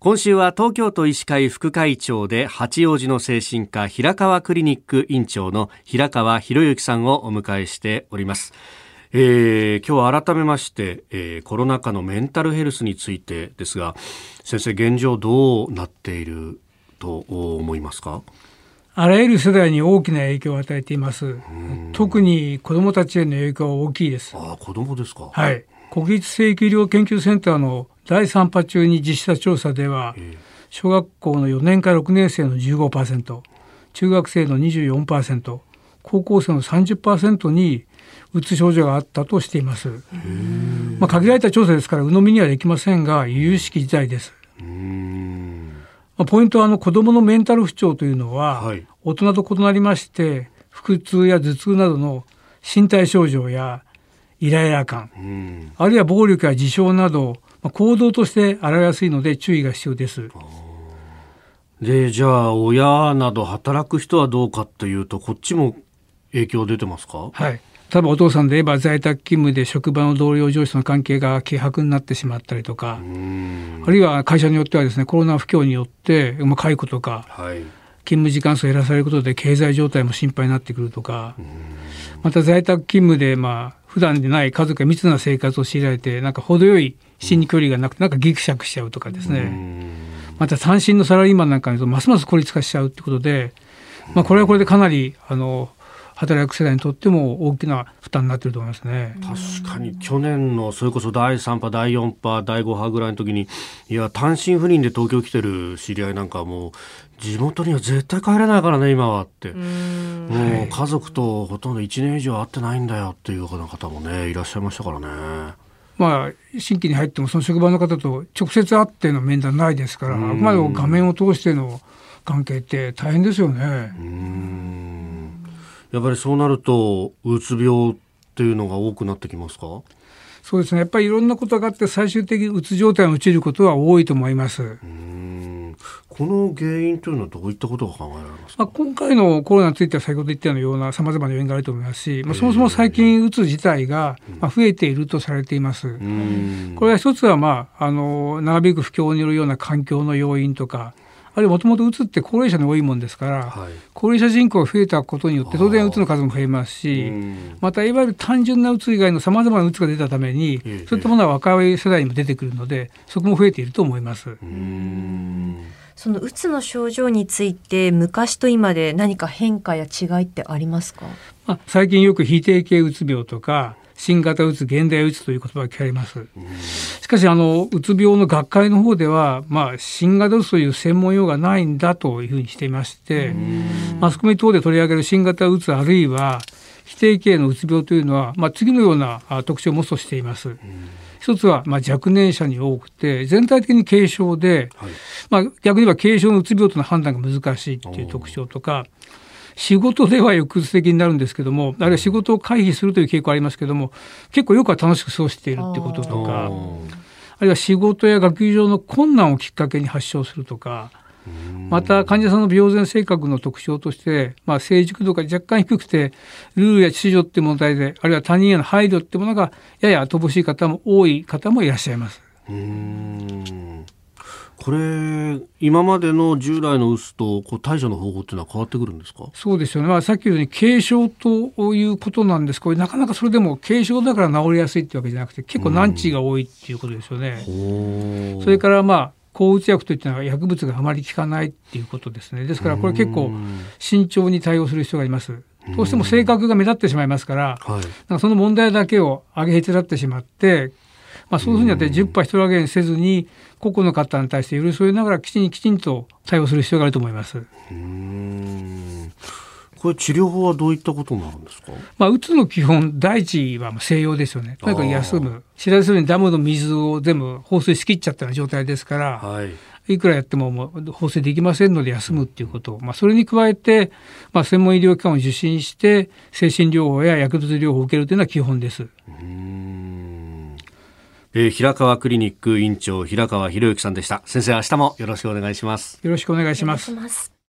今週は東京都医師会副会長で八王子の精神科平川クリニック院長の平川博之さんをお迎えしております。えー、今日は改めまして、えー、コロナ禍のメンタルヘルスについてですが先生現状どうなっていると思いますか？あらゆる世代に大きな影響を与えています。特に子どもたちへの影響は大きいです。あ子どもですか？はい。国立成育医療研究センターの第3波中に実施した調査では、小学校の4年から6年生の15%中学生の24%高校生の30%にうつ症状があったとしています。まあ、限られた調査ですから鵜呑みにはできませんが由々しき事態です。まあ、ポイントはあの子どものメンタル不調というのは、はい、大人と異なりまして腹痛や頭痛などの身体症状やイライラ感、あるいは暴力や自傷など行動として現れやすいので注意が必要です。でじゃあ親など働く人はどうかというとこっちも影響出てますか？はい。例えばお父さんで言えば在宅勤務で職場の同僚上司との関係が希薄になってしまったりとかあるいは会社によってはですねコロナ不況によって、まあ、解雇とか、はい、勤務時間数を減らされることで経済状態も心配になってくるとかまた在宅勤務でまあ普段でない家族が密な生活を強いられてなんか程よい心理距離がなくてなんかギクシャクしちゃうとかですね。また単身のサラリーマンなんかにとますます孤立化しちゃうってことで、まあ、これはこれでかなりあの働く世代にとっても大きな負担になっていると思いますね。確かに。去年のそれこそ第3波第4波第5波ぐらいの時にいや単身赴任で東京来てる知り合いなんかもう地元には絶対帰れないからね今はって。もう家族とほとんど1年以上会ってないんだよっていうような方もねいらっしゃいましたからね。まあ、新規に入ってもその職場の方と直接会っての面談ないですからあくまでも画面を通しての関係って大変ですよね。やっぱりそうなるとうつ病っていうのが多くなってきますか？そうですね。やっぱりいろんなことがあって最終的にうつ状態に陥ることは多いと思います。この原因というのはどういったことが考えられますか、まあ、今回のコロナについては先ほど言ったようなさまざまな要因があると思います。し、まあ、そもそも最近うつ自体がまあ増えているとされています。これは一つは、まあ、あの長引く不況によるような環境の要因とかあるいはもともとうつって高齢者に多いもんですから、はい、高齢者人口が増えたことによって当然うつの数も増えますしまたいわゆる単純なうつ以外のさまざまなうつが出たためにそういったものは若い世代にも出てくるのでそこも増えていると思います。そのうつの症状について昔と今で何か変化や違いってありますか、まあ、最近よく非定型うつ病とか新型うつ現代うつという言葉が聞かれます。しかしあのうつ病の学会の方では、まあ、新型うつという専門用がないんだというふうにしていましてマスコミ等で取り上げる新型うつあるいは非定型のうつ病というのは、まあ、次のような特徴を持つとしています。一つはまあ若年者に多くて全体的に軽症で、はい、まあ、逆に言えば軽症のうつ病との判断が難しいっていう特徴とか仕事では抑うつ的になるんですけどもあるいは仕事を回避するという傾向ありますけども結構よくは楽しく過ごしているっていうこととかあるいは仕事や学業上の困難をきっかけに発症するとか。また患者さんの病前性格の特徴として、まあ、成熟度が若干低くてルールや秩序って問題であるいは他人への配慮ってものがやや乏しい方も多い方もいらっしゃいます。これ今までの従来のうつとこう対処の方法っていうのは変わってくるんですか？そうですよね、まあ、さっき言うように軽症ということなんです。これなかなかそれでも軽症だから治りやすいっていうわけじゃなくて結構難治が多いっていうことですよね。それからまあ抗うつ薬といったのは薬物があまり効かないっていうことですね。ですからこれ結構慎重に対応する必要があります。どうしても性格が目立ってしまいますから、はい、かその問題だけを上げへつらってしまってまあ、そういうふうにやって10波人上げにせずに個々の方に対して寄り添いながらきちんきちんと対応する必要があると思います。これ治療法はどういったことになるんですか？まあ、うつの基本、第一は西洋ですよね。とにかく休む。知らずにダムの水を全部放水しきっちゃったような状態ですから。はい。いくらやってももう放水できませんので休むっていうこと、まあ、それに加えて、まあ、専門医療機関を受診して精神療法や薬物療法を受けるというのは基本です。えー、平川クリニック院長平川博之さんでした。先生明日もよろしくお願いします。よろしくお願いします